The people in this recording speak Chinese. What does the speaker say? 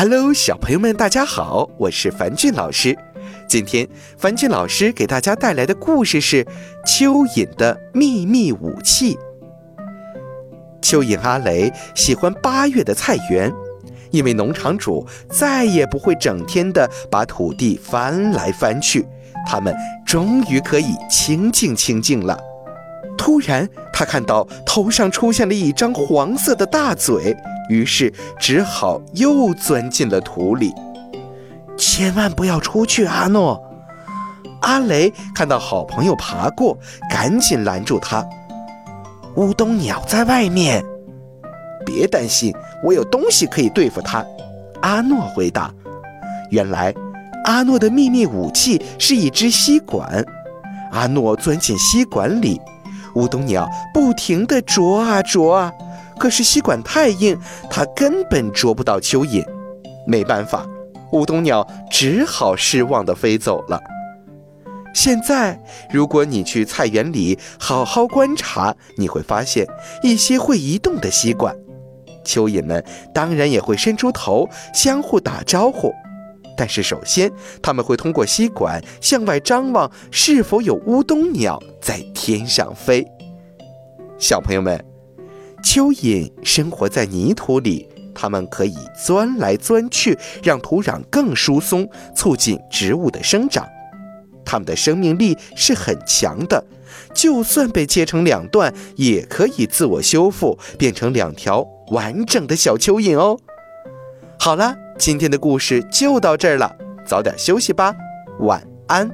Hello，小朋友们，大家好，我是樊俊老师。今天樊俊老师给大家带来的故事是《蚯蚓的秘密武器》。蚯蚓阿雷喜欢八月的菜园，因为农场主再也不会整天的把土地翻来翻去，他们终于可以清静清静了。突然，他看到头上出现了一张黄色的大嘴。于是只好又钻进了土里。千万不要出去，阿诺！阿雷看到好朋友爬过，赶紧拦住他。乌冬鸟在外面，别担心，我有东西可以对付它。阿诺回答。原来，阿诺的秘密武器是一只吸管。阿诺钻进吸管里，乌冬鸟不停地啄啊啄啊。可是吸管太硬，它根本捉不到蚯蚓。没办法，乌冬鸟只好失望地飞走了。现在，如果你去菜园里好好观察，你会发现一些会移动的吸管。蚯蚓们当然也会伸出头相互打招呼，但是首先他们会通过吸管向外张望，是否有乌冬鸟在天上飞。小朋友们。蚯蚓生活在泥土里，它们可以钻来钻去，让土壤更疏松，促进植物的生长。它们的生命力是很强的，就算被切成两段，也可以自我修复，变成两条完整的小蚯蚓哦。好了，今天的故事就到这儿了，早点休息吧，晚安。